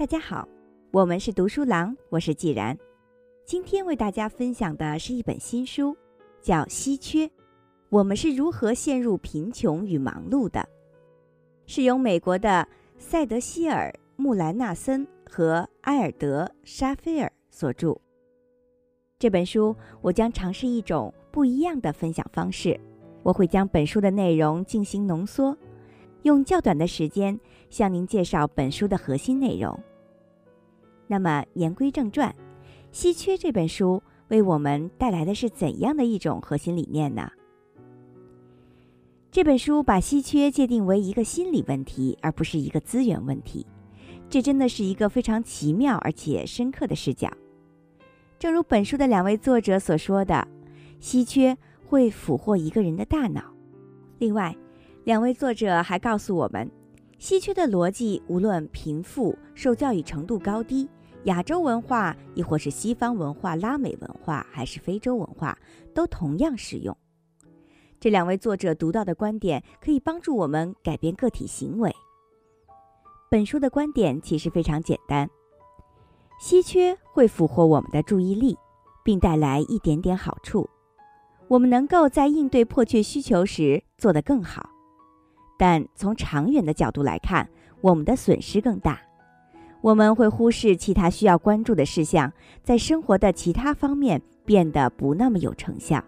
大家好，我们是读书郎，我是既然。今天为大家分享的是一本新书，叫《稀缺》，我们是如何陷入贫穷与忙碌的，是由美国的塞德希尔·穆兰纳森和埃尔德·沙菲尔所著。这本书我将尝试一种不一样的分享方式，我会将本书的内容进行浓缩，用较短的时间向您介绍本书的核心内容。那么言归正传，《稀缺》这本书为我们带来的是怎样的一种核心理念呢？这本书把稀缺界定为一个心理问题，而不是一个资源问题。这真的是一个非常奇妙而且深刻的视角。正如本书的两位作者所说的，稀缺会俘获一个人的大脑。另外，两位作者还告诉我们，稀缺的逻辑无论贫富、受教育程度高低。亚洲文化，亦或是西方文化、拉美文化，还是非洲文化，都同样适用。这两位作者独到的观点可以帮助我们改变个体行为。本书的观点其实非常简单：稀缺会俘获我们的注意力，并带来一点点好处。我们能够在应对迫切需求时做得更好，但从长远的角度来看，我们的损失更大。我们会忽视其他需要关注的事项，在生活的其他方面变得不那么有成效。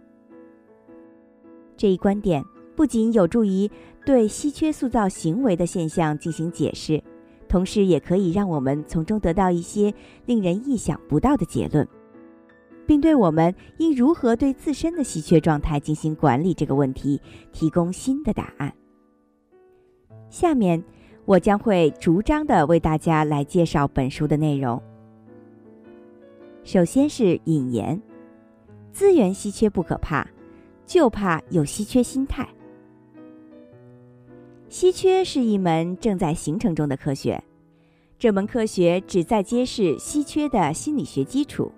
这一观点不仅有助于对稀缺塑造行为的现象进行解释，同时也可以让我们从中得到一些令人意想不到的结论，并对我们应如何对自身的稀缺状态进行管理这个问题提供新的答案。下面。我将会逐章的为大家来介绍本书的内容。首先是引言：资源稀缺不可怕，就怕有稀缺心态。稀缺是一门正在形成中的科学，这门科学旨在揭示稀缺的心理学基础，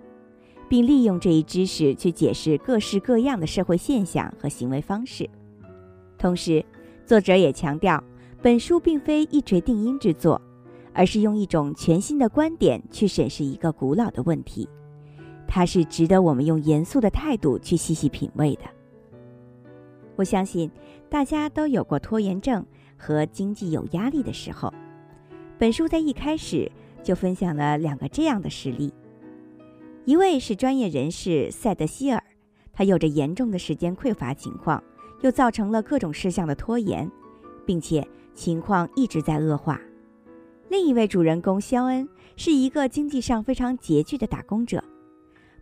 并利用这一知识去解释各式各样的社会现象和行为方式。同时，作者也强调。本书并非一锤定音之作，而是用一种全新的观点去审视一个古老的问题。它是值得我们用严肃的态度去细细品味的。我相信大家都有过拖延症和经济有压力的时候。本书在一开始就分享了两个这样的实例：一位是专业人士塞德希尔，他有着严重的时间匮乏情况，又造成了各种事项的拖延，并且。情况一直在恶化。另一位主人公肖恩是一个经济上非常拮据的打工者，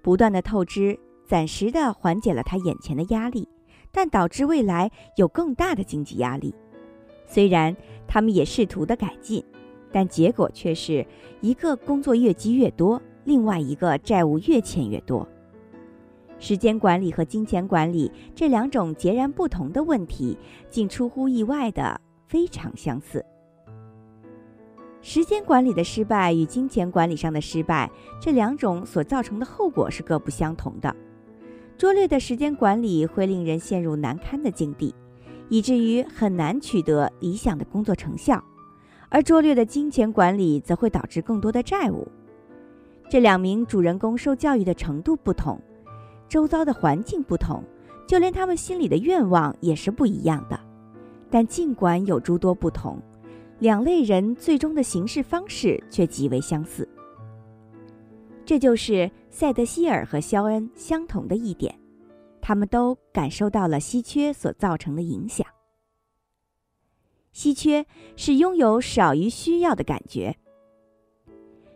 不断的透支暂时的缓解了他眼前的压力，但导致未来有更大的经济压力。虽然他们也试图的改进，但结果却是一个工作越积越多，另外一个债务越欠越多。时间管理和金钱管理这两种截然不同的问题，竟出乎意外的。非常相似。时间管理的失败与金钱管理上的失败，这两种所造成的后果是各不相同的。拙劣的时间管理会令人陷入难堪的境地，以至于很难取得理想的工作成效；而拙劣的金钱管理则会导致更多的债务。这两名主人公受教育的程度不同，周遭的环境不同，就连他们心里的愿望也是不一样的。但尽管有诸多不同，两类人最终的行事方式却极为相似。这就是塞德希尔和肖恩相同的一点，他们都感受到了稀缺所造成的影响。稀缺是拥有少于需要的感觉。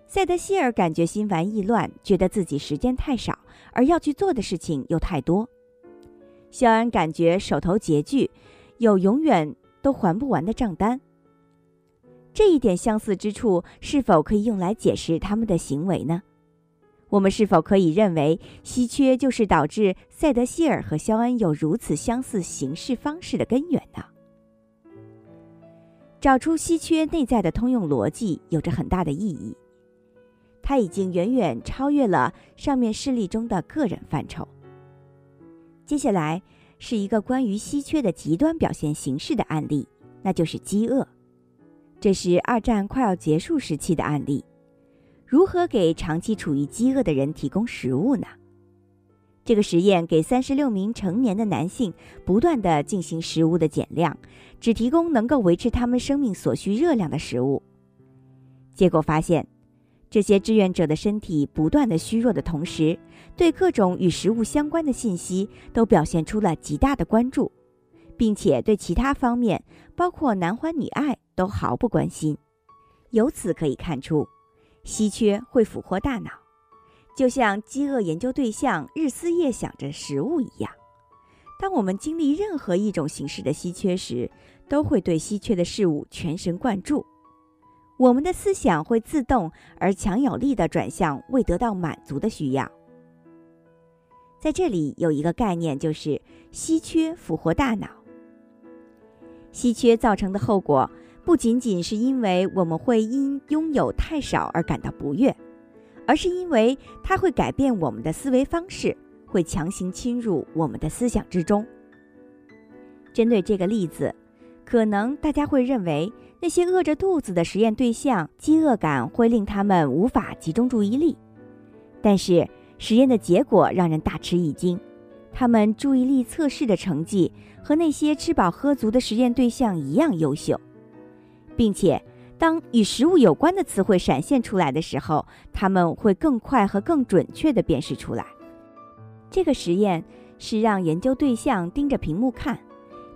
塞德希尔感觉心烦意乱，觉得自己时间太少，而要去做的事情又太多。肖恩感觉手头拮据。有永远都还不完的账单。这一点相似之处，是否可以用来解释他们的行为呢？我们是否可以认为，稀缺就是导致塞德希尔和肖恩有如此相似行事方式的根源呢？找出稀缺内在的通用逻辑，有着很大的意义。它已经远远超越了上面事例中的个人范畴。接下来。是一个关于稀缺的极端表现形式的案例，那就是饥饿。这是二战快要结束时期的案例。如何给长期处于饥饿的人提供食物呢？这个实验给三十六名成年的男性不断的进行食物的减量，只提供能够维持他们生命所需热量的食物。结果发现，这些志愿者的身体不断的虚弱的同时，对各种与食物相关的信息都表现出了极大的关注，并且对其他方面，包括男欢女爱，都毫不关心。由此可以看出，稀缺会俘获大脑。就像饥饿研究对象日思夜想着食物一样，当我们经历任何一种形式的稀缺时，都会对稀缺的事物全神贯注。我们的思想会自动而强有力地转向未得到满足的需要。在这里有一个概念，就是稀缺俘获大脑。稀缺造成的后果，不仅仅是因为我们会因拥有太少而感到不悦。而是因为它会改变我们的思维方式，会强行侵入我们的思想之中。针对这个例子，可能大家会认为那些饿着肚子的实验对象，饥饿感会令他们无法集中注意力。但是实验的结果让人大吃一惊，他们注意力测试的成绩和那些吃饱喝足的实验对象一样优秀，并且。当与食物有关的词汇闪现出来的时候，他们会更快和更准确地辨识出来。这个实验是让研究对象盯着屏幕看，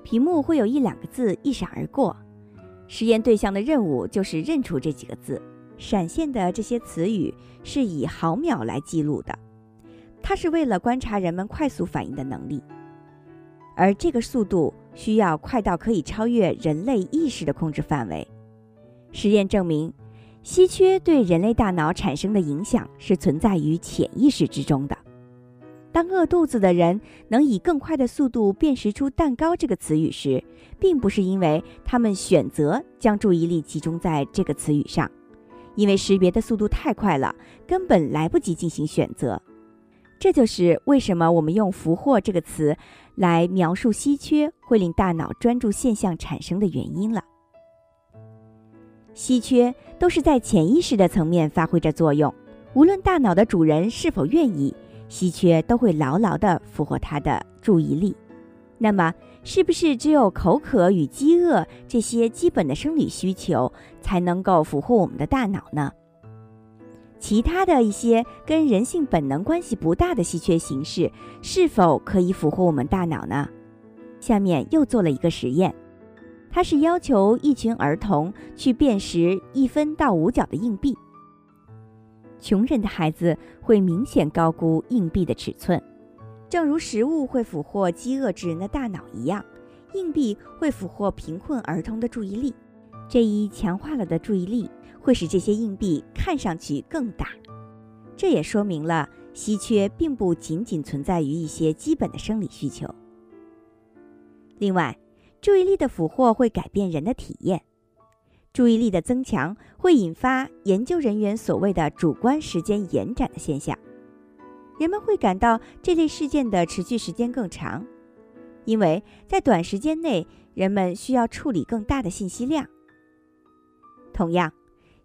屏幕会有一两个字一闪而过，实验对象的任务就是认出这几个字。闪现的这些词语是以毫秒来记录的，它是为了观察人们快速反应的能力，而这个速度需要快到可以超越人类意识的控制范围。实验证明，稀缺对人类大脑产生的影响是存在于潜意识之中的。当饿肚子的人能以更快的速度辨识出“蛋糕”这个词语时，并不是因为他们选择将注意力集中在这个词语上，因为识别的速度太快了，根本来不及进行选择。这就是为什么我们用“俘获”这个词来描述稀缺会令大脑专注现象产生的原因了。稀缺都是在潜意识的层面发挥着作用，无论大脑的主人是否愿意，稀缺都会牢牢地俘获他的注意力。那么，是不是只有口渴与饥饿这些基本的生理需求才能够俘获我们的大脑呢？其他的一些跟人性本能关系不大的稀缺形式，是否可以俘获我们大脑呢？下面又做了一个实验。他是要求一群儿童去辨识一分到五角的硬币。穷人的孩子会明显高估硬币的尺寸，正如食物会俘获饥饿之人的大脑一样，硬币会俘获贫困儿童的注意力。这一强化了的注意力会使这些硬币看上去更大。这也说明了稀缺并不仅仅存在于一些基本的生理需求。另外。注意力的俘获会改变人的体验，注意力的增强会引发研究人员所谓的主观时间延展的现象。人们会感到这类事件的持续时间更长，因为在短时间内，人们需要处理更大的信息量。同样，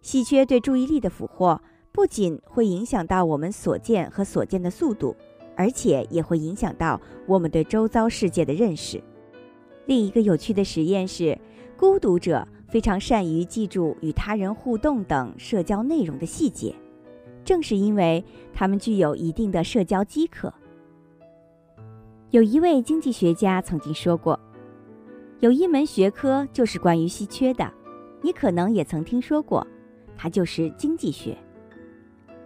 稀缺对注意力的俘获不仅会影响到我们所见和所见的速度，而且也会影响到我们对周遭世界的认识。另一个有趣的实验是，孤独者非常善于记住与他人互动等社交内容的细节，正是因为他们具有一定的社交饥渴。有一位经济学家曾经说过：“有一门学科就是关于稀缺的，你可能也曾听说过，它就是经济学。”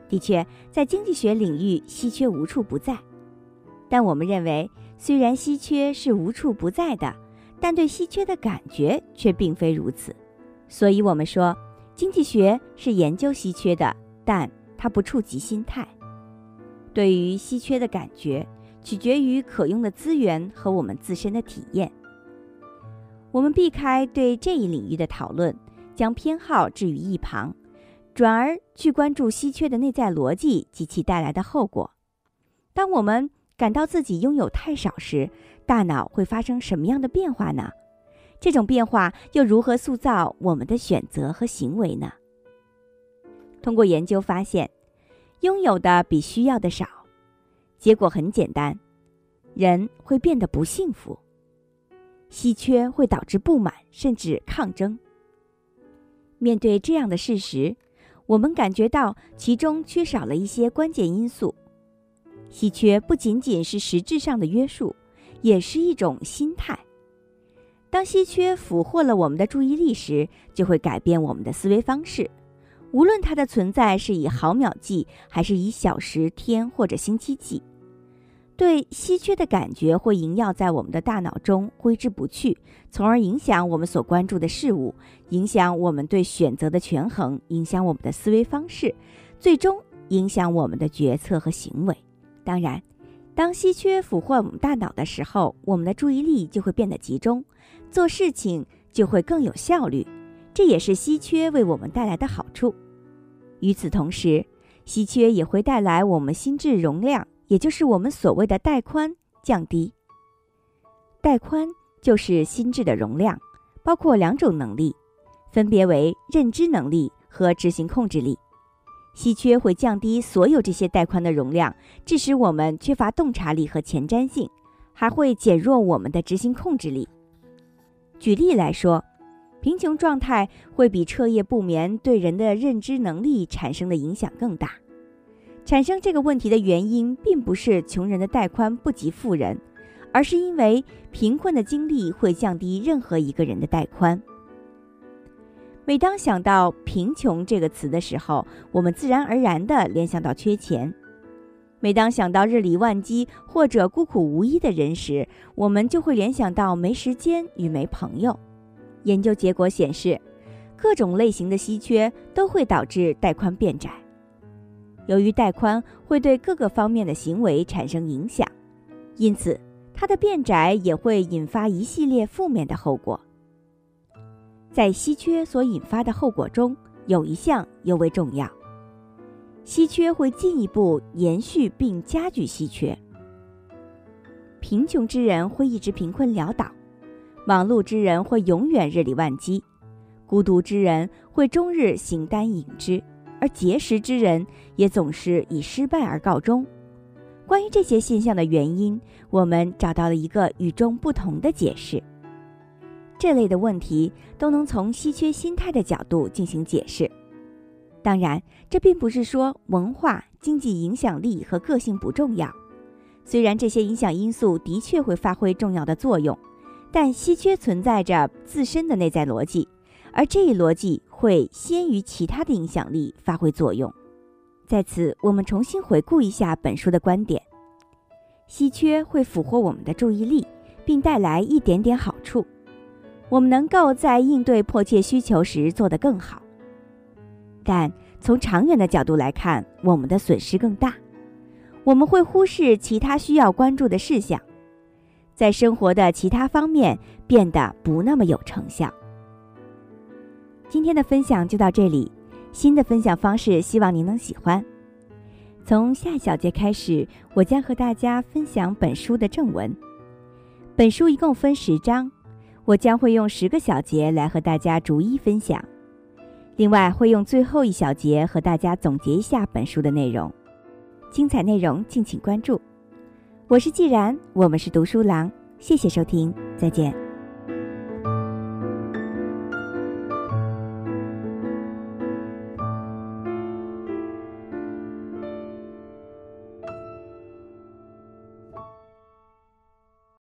的确，在经济学领域，稀缺无处不在，但我们认为，虽然稀缺是无处不在的。但对稀缺的感觉却并非如此，所以我们说，经济学是研究稀缺的，但它不触及心态。对于稀缺的感觉，取决于可用的资源和我们自身的体验。我们避开对这一领域的讨论，将偏好置于一旁，转而去关注稀缺的内在逻辑及其带来的后果。当我们感到自己拥有太少时，大脑会发生什么样的变化呢？这种变化又如何塑造我们的选择和行为呢？通过研究发现，拥有的比需要的少，结果很简单，人会变得不幸福。稀缺会导致不满甚至抗争。面对这样的事实，我们感觉到其中缺少了一些关键因素。稀缺不仅仅是实质上的约束，也是一种心态。当稀缺俘获了我们的注意力时，就会改变我们的思维方式。无论它的存在是以毫秒计，还是以小时、天或者星期计，对稀缺的感觉会萦绕在我们的大脑中，挥之不去，从而影响我们所关注的事物，影响我们对选择的权衡，影响我们的思维方式，最终影响我们的决策和行为。当然，当稀缺俘获我们大脑的时候，我们的注意力就会变得集中。做事情就会更有效率，这也是稀缺为我们带来的好处。与此同时，稀缺也会带来我们心智容量，也就是我们所谓的带宽降低。带宽就是心智的容量，包括两种能力，分别为认知能力和执行控制力。稀缺会降低所有这些带宽的容量，致使我们缺乏洞察力和前瞻性，还会减弱我们的执行控制力。举例来说，贫穷状态会比彻夜不眠对人的认知能力产生的影响更大。产生这个问题的原因，并不是穷人的带宽不及富人，而是因为贫困的经历会降低任何一个人的带宽。每当想到“贫穷”这个词的时候，我们自然而然地联想到缺钱。每当想到日理万机或者孤苦无依的人时，我们就会联想到没时间与没朋友。研究结果显示，各种类型的稀缺都会导致带宽变窄。由于带宽会对各个方面的行为产生影响，因此它的变窄也会引发一系列负面的后果。在稀缺所引发的后果中，有一项尤为重要。稀缺会进一步延续并加剧稀缺。贫穷之人会一直贫困潦倒，忙碌之人会永远日理万机，孤独之人会终日形单影只，而节食之人也总是以失败而告终。关于这些现象的原因，我们找到了一个与众不同的解释。这类的问题都能从稀缺心态的角度进行解释。当然，这并不是说文化、经济影响力和个性不重要。虽然这些影响因素的确会发挥重要的作用，但稀缺存在着自身的内在逻辑，而这一逻辑会先于其他的影响力发挥作用。在此，我们重新回顾一下本书的观点：稀缺会俘获我们的注意力，并带来一点点好处，我们能够在应对迫切需求时做得更好。但从长远的角度来看，我们的损失更大。我们会忽视其他需要关注的事项，在生活的其他方面变得不那么有成效。今天的分享就到这里，新的分享方式希望您能喜欢。从下小节开始，我将和大家分享本书的正文。本书一共分十章，我将会用十个小节来和大家逐一分享。另外，会用最后一小节和大家总结一下本书的内容，精彩内容敬请关注。我是既然，我们是读书郎，谢谢收听，再见。